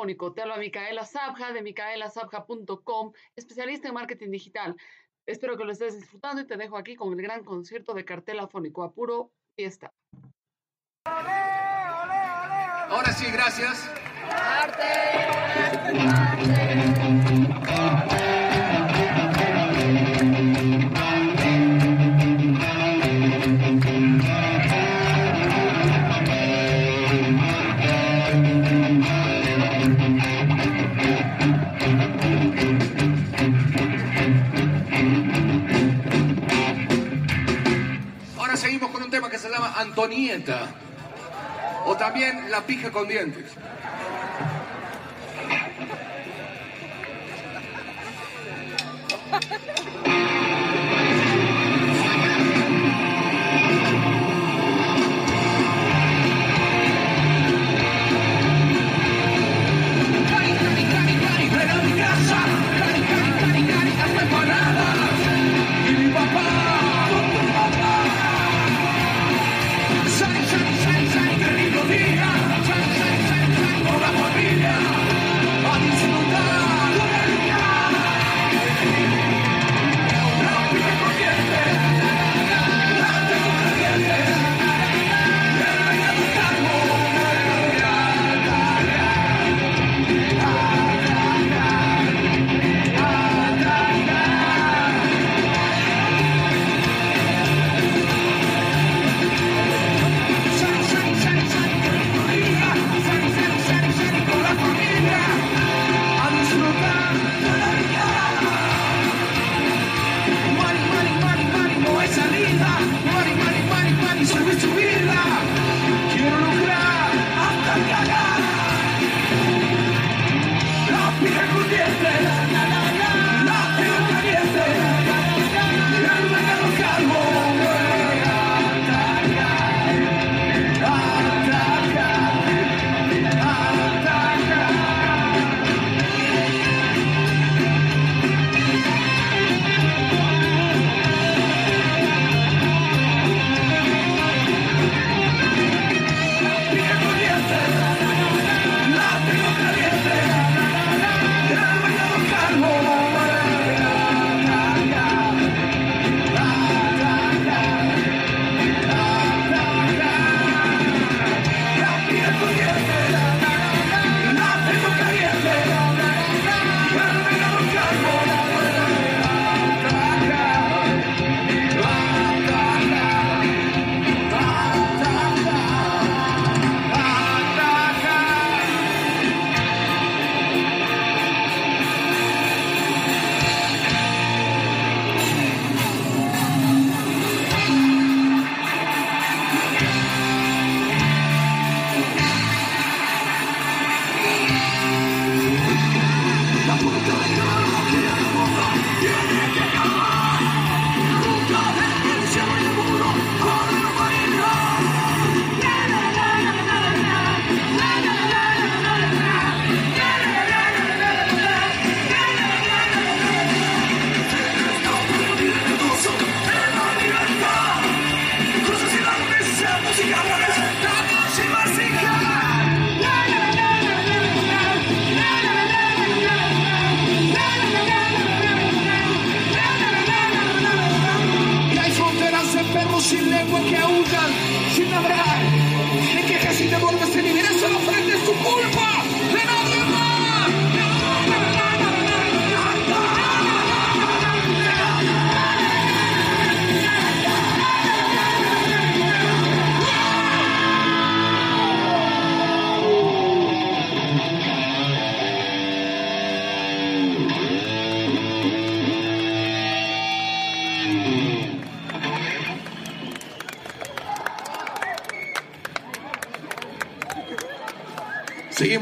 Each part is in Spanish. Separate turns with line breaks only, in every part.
telefónico. Te habla Micaela Sabja de micaelasabja.com, especialista en marketing digital. Espero que lo estés disfrutando y te dejo aquí con el gran concierto de cartel afónico a puro fiesta.
Ahora sí, gracias. Arte, arte, arte. que se llama Antonieta. O también La pija con dientes.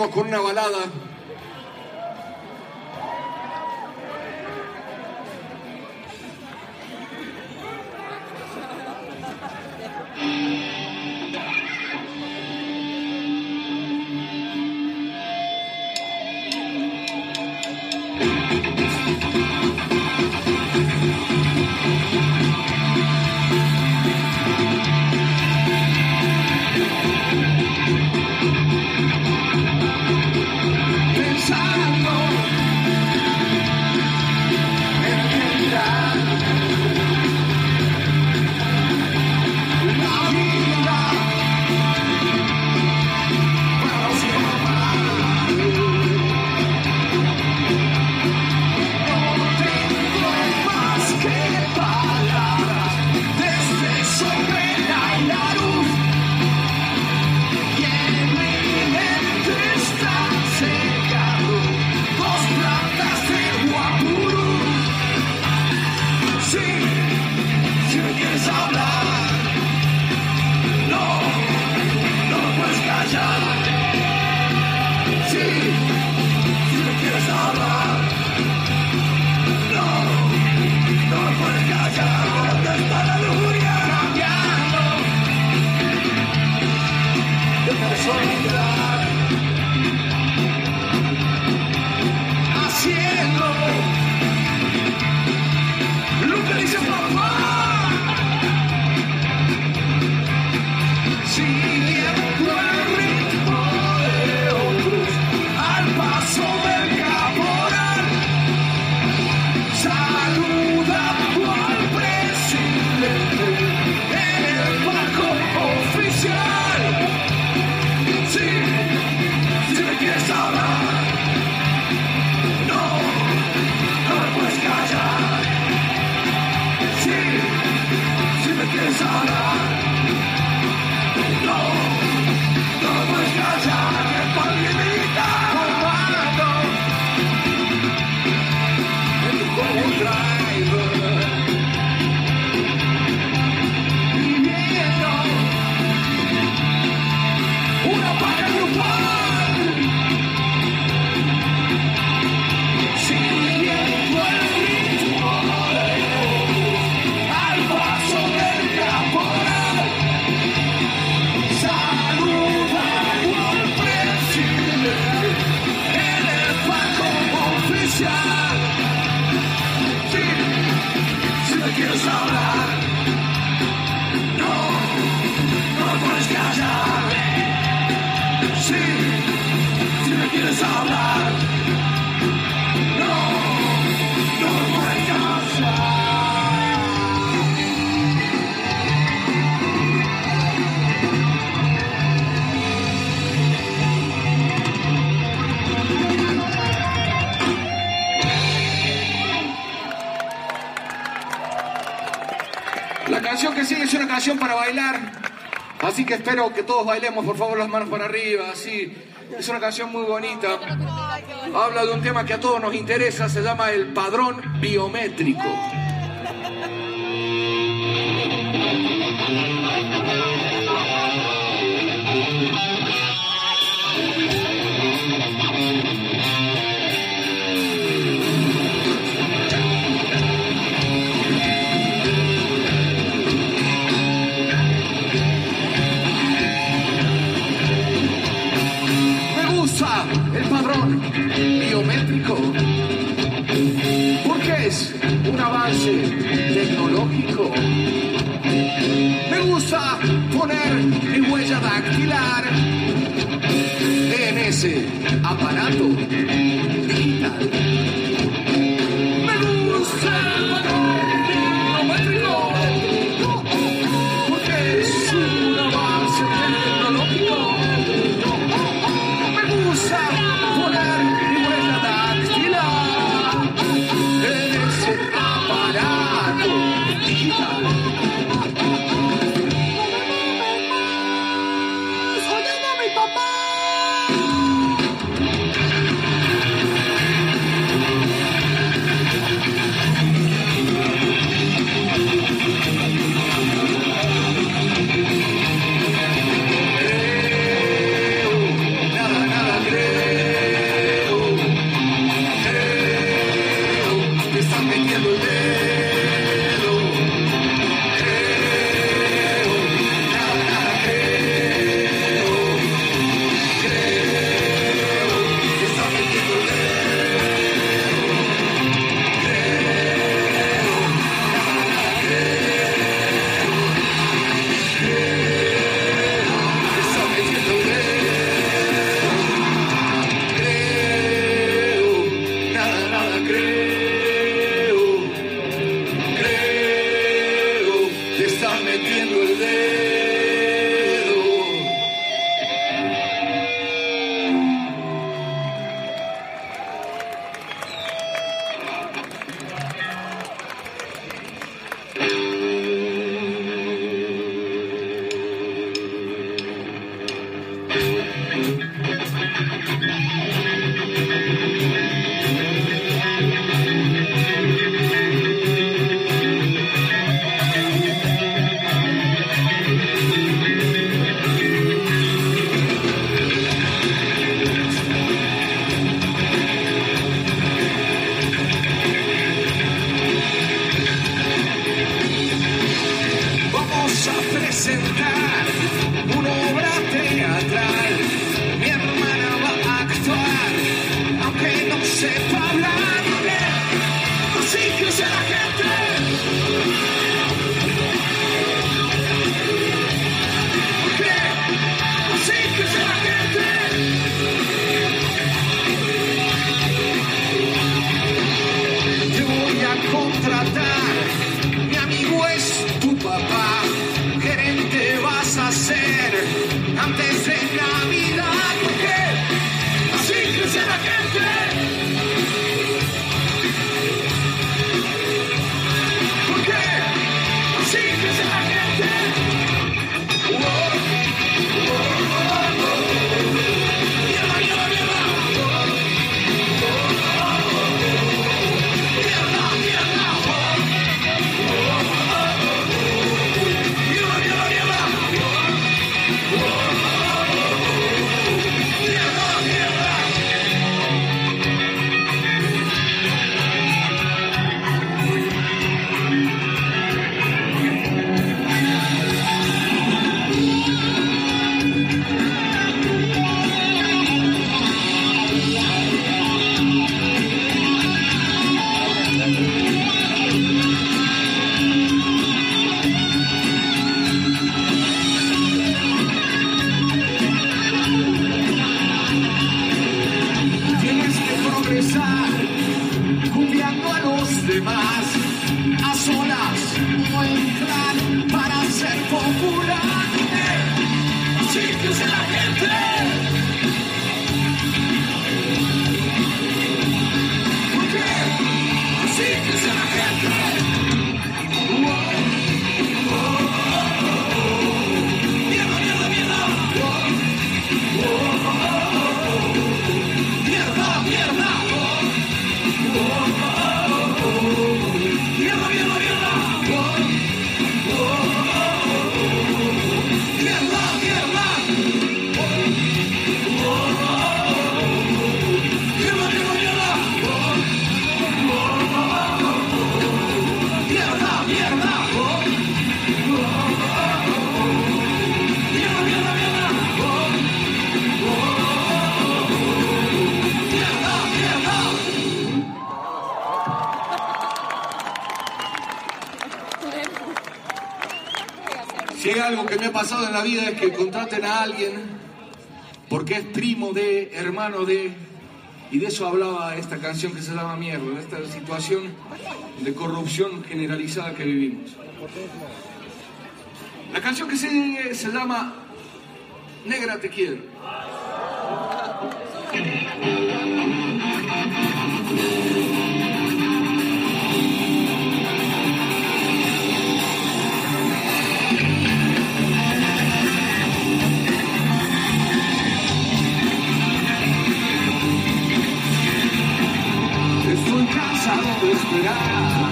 con una balada. Empire! que espero que todos bailemos, por favor, las manos para arriba, así. Es una canción muy bonita. Habla de un tema que a todos nos interesa, se llama el padrón biométrico. Copiando a los demás, a solas o en plan para ser popular. Que es la gente. Que es la gente. Pasado en la vida es que contraten a alguien porque es primo de, hermano de, y de eso hablaba esta canción que se llama Mierda, esta situación de corrupción generalizada que vivimos. La canción que sigue se llama Negra te quiero. Esperar.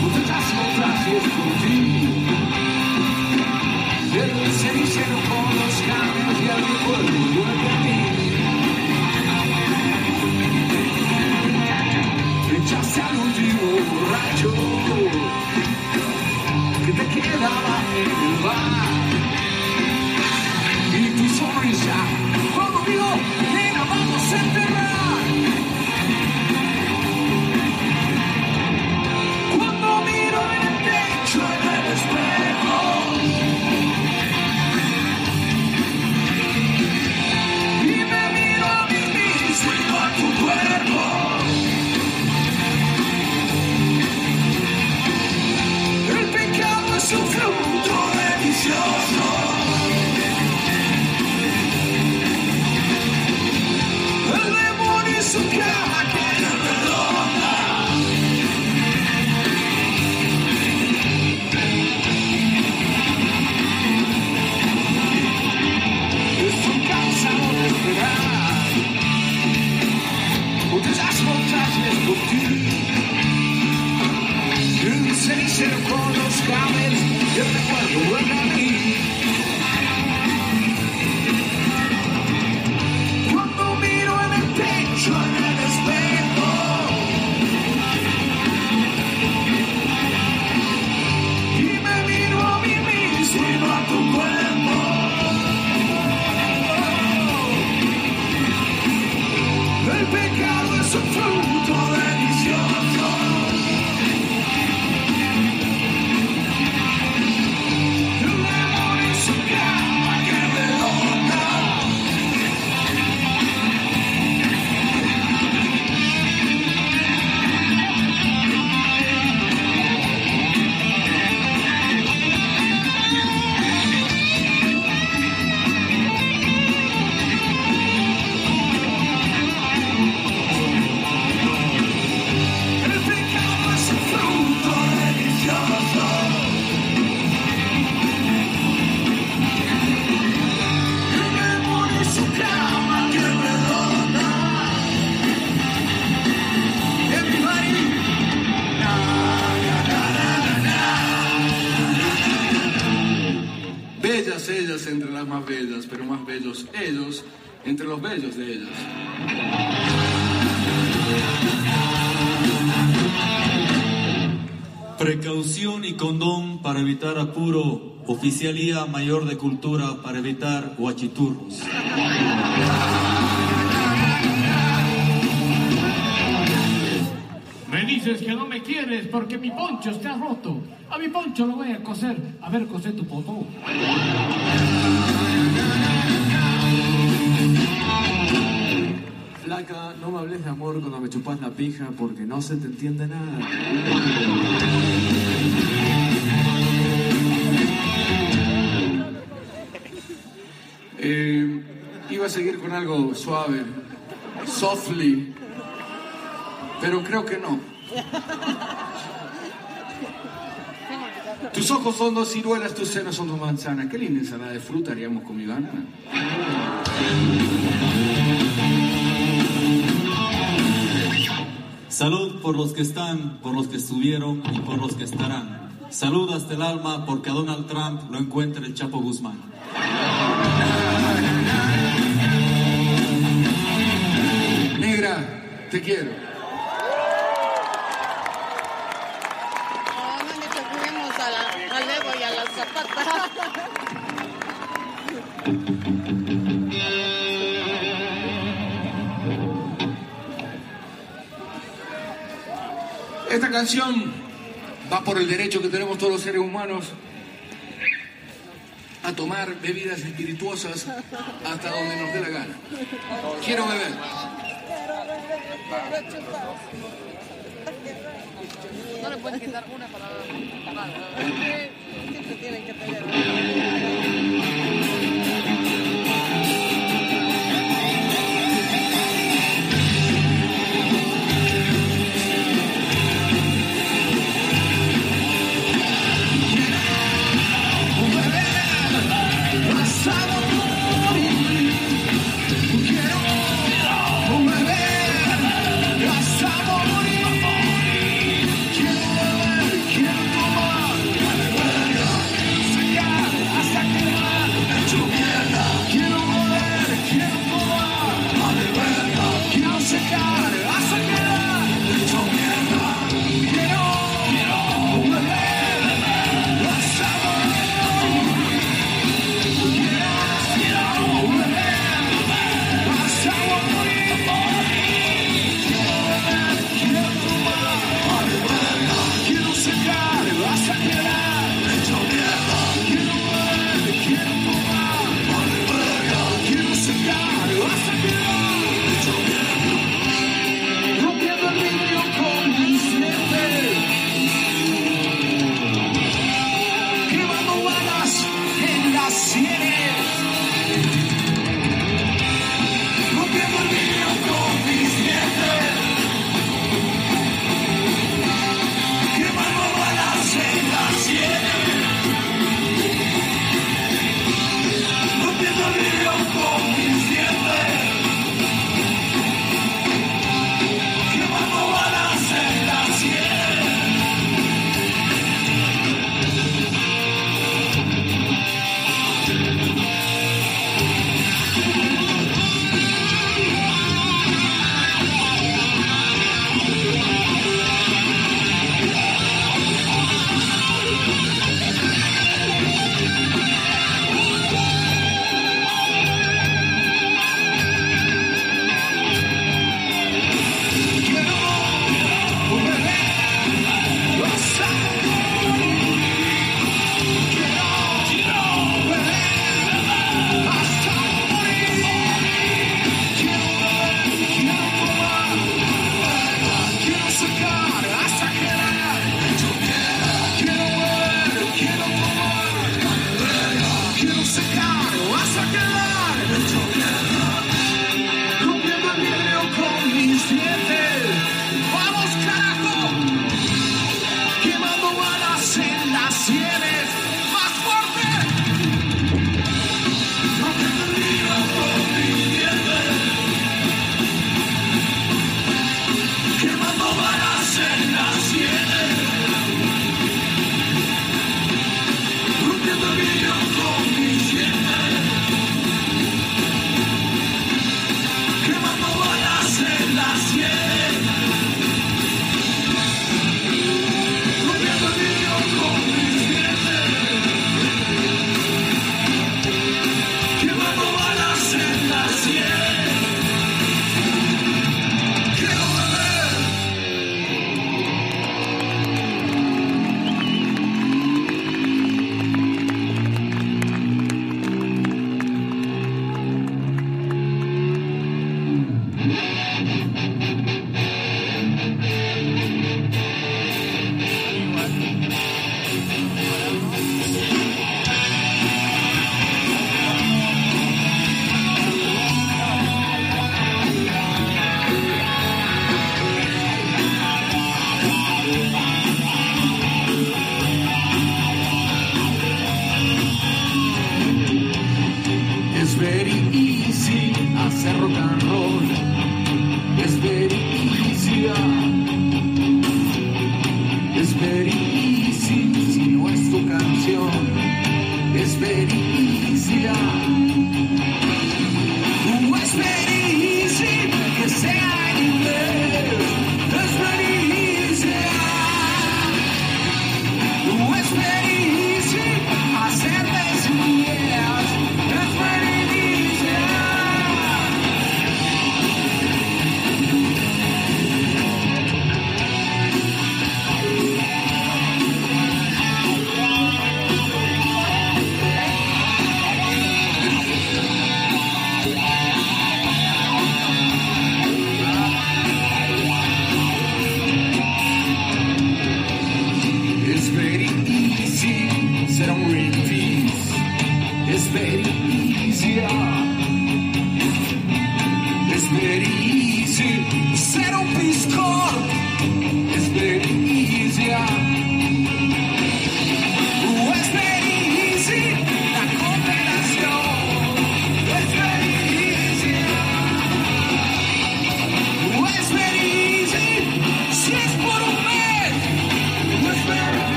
Muchachas otras y es por ti. El cenicero con los cambios y el recuerdo vuelve a mí. Echaste al último borracho que te quedaba en el bar. Y tu sonrisa, cuando digo, nena, vamos a enterrar. show. Entre los bellos de ellas.
Precaución y condón para evitar apuro. Oficialía Mayor de Cultura para evitar guachiturros.
Me dices que no me quieres porque mi poncho está roto. A mi poncho lo voy a coser. A ver, cosé tu potó.
Flaca, no me hables de amor cuando me chupas la pija porque no se te entiende nada.
Eh, iba a seguir con algo suave, softly, pero creo que no. Tus ojos son dos ciruelas, tus senos son dos manzanas. Qué linda ensalada de fruta haríamos con mi banana.
Salud por los que están, por los que estuvieron y por los que estarán. Salud hasta el alma porque a Donald Trump lo encuentra el Chapo Guzmán.
Negra, te quiero.
No, a la, al Evo y a la Zapata.
Esta canción va por el derecho que tenemos todos los seres humanos a tomar bebidas espirituosas hasta donde nos dé la gana. Quiero beber.
No le puedes quitar una para... Siempre tienen que tener.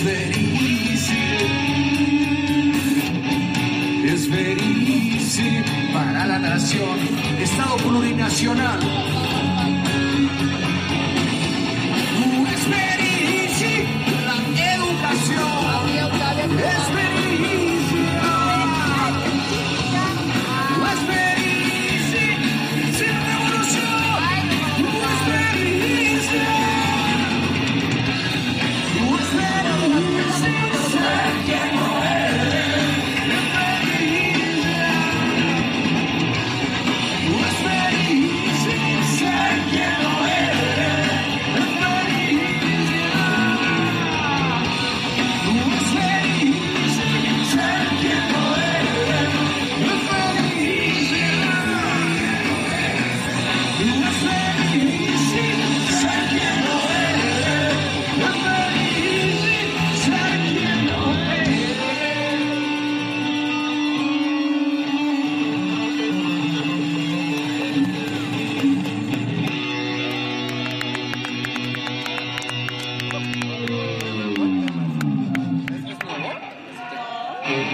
Es very easy. Para la nación, Estado plurinacional.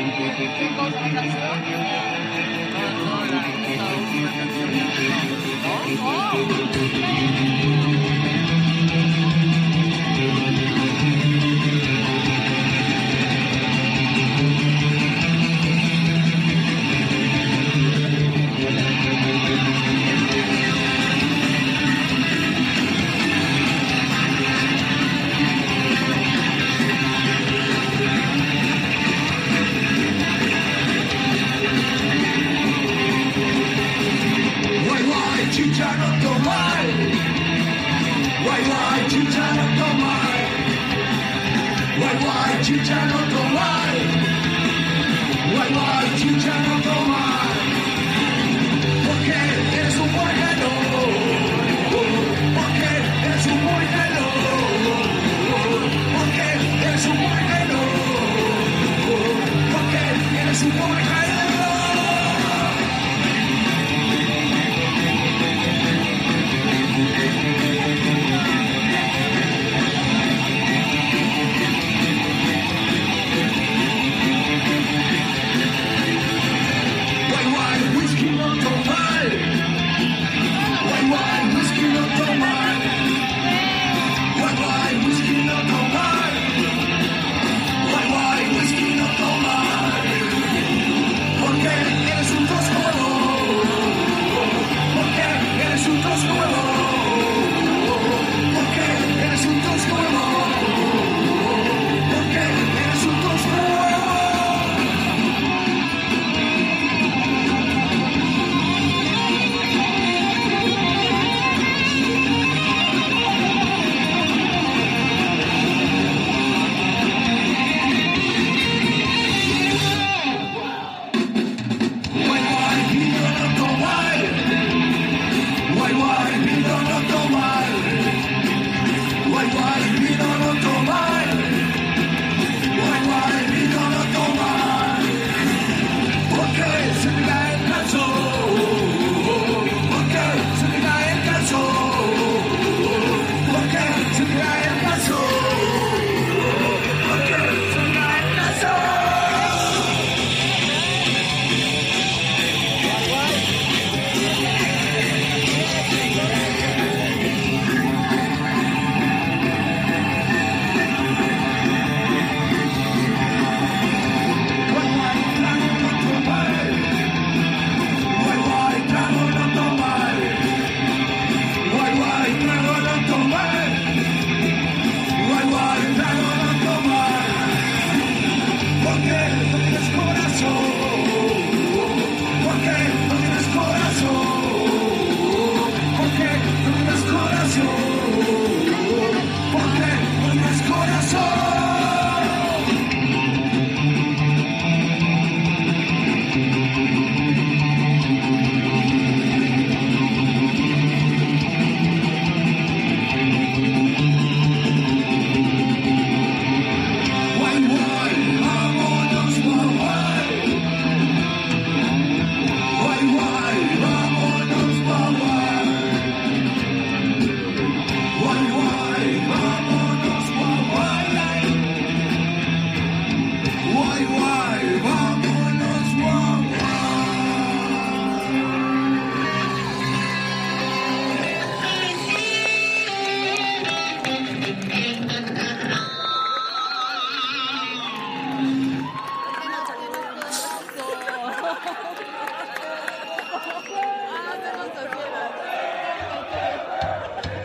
Oh, oh.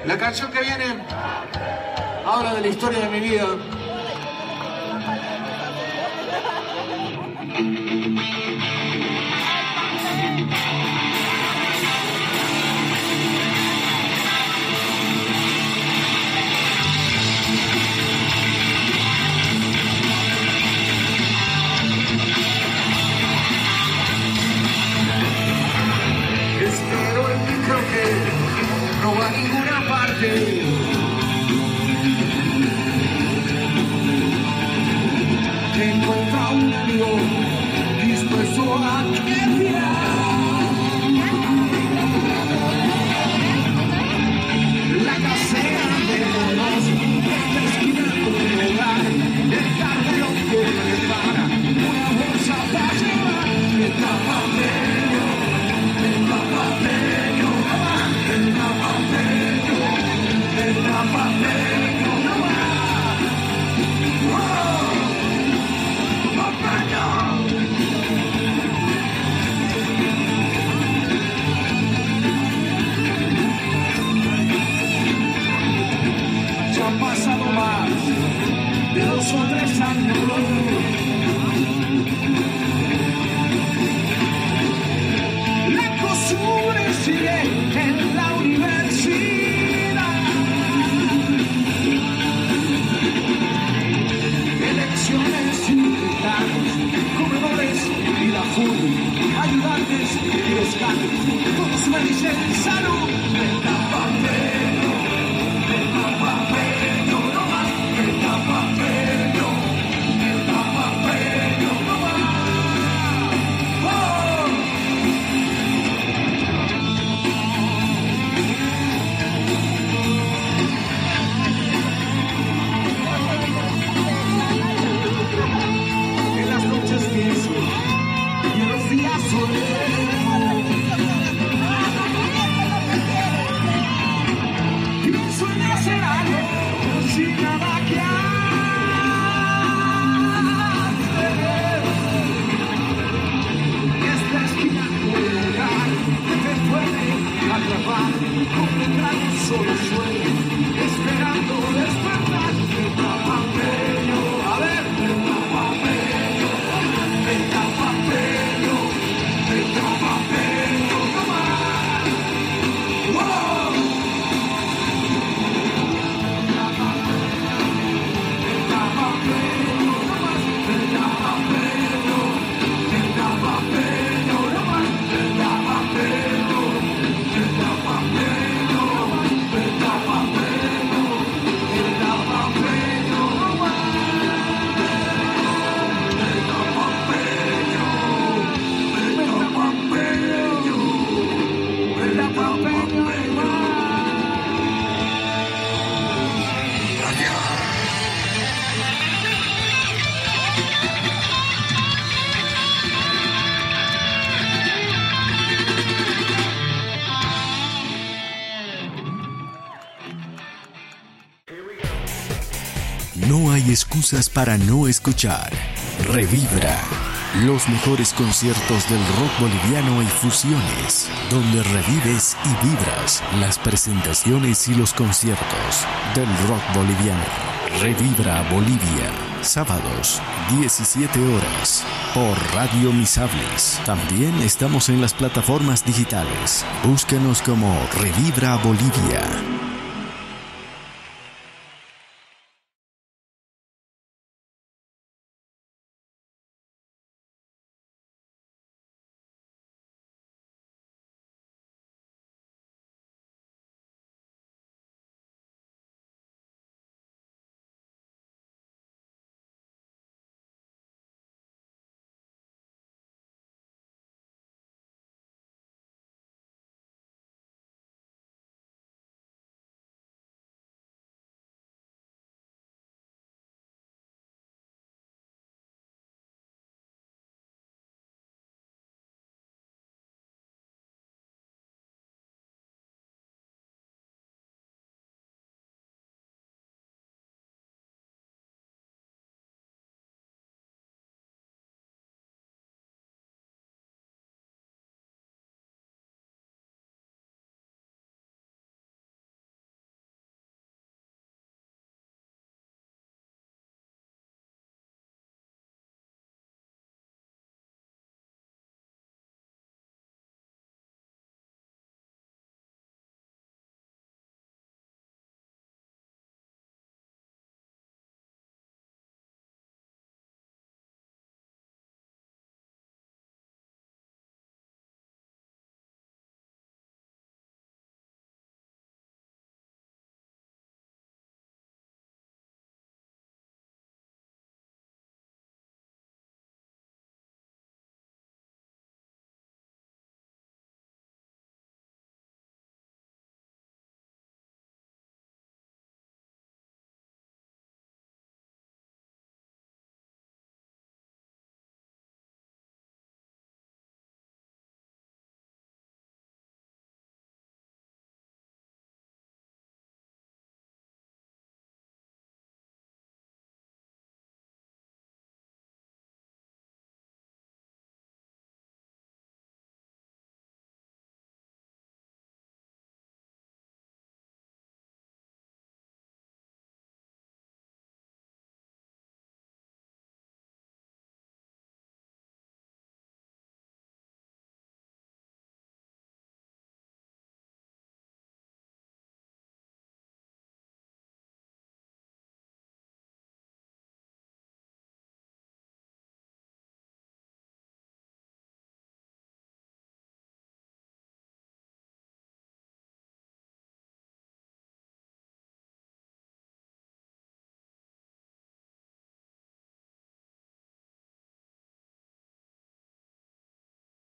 La canción que viene habla de la historia de mi vida. Salud.
para no escuchar. Revibra. Los mejores conciertos del rock boliviano y fusiones, donde revives y vibras las presentaciones y los conciertos del rock boliviano. Revibra Bolivia, sábados, 17 horas, por Radio Misables. También estamos en las plataformas digitales. Búscanos como Revibra Bolivia.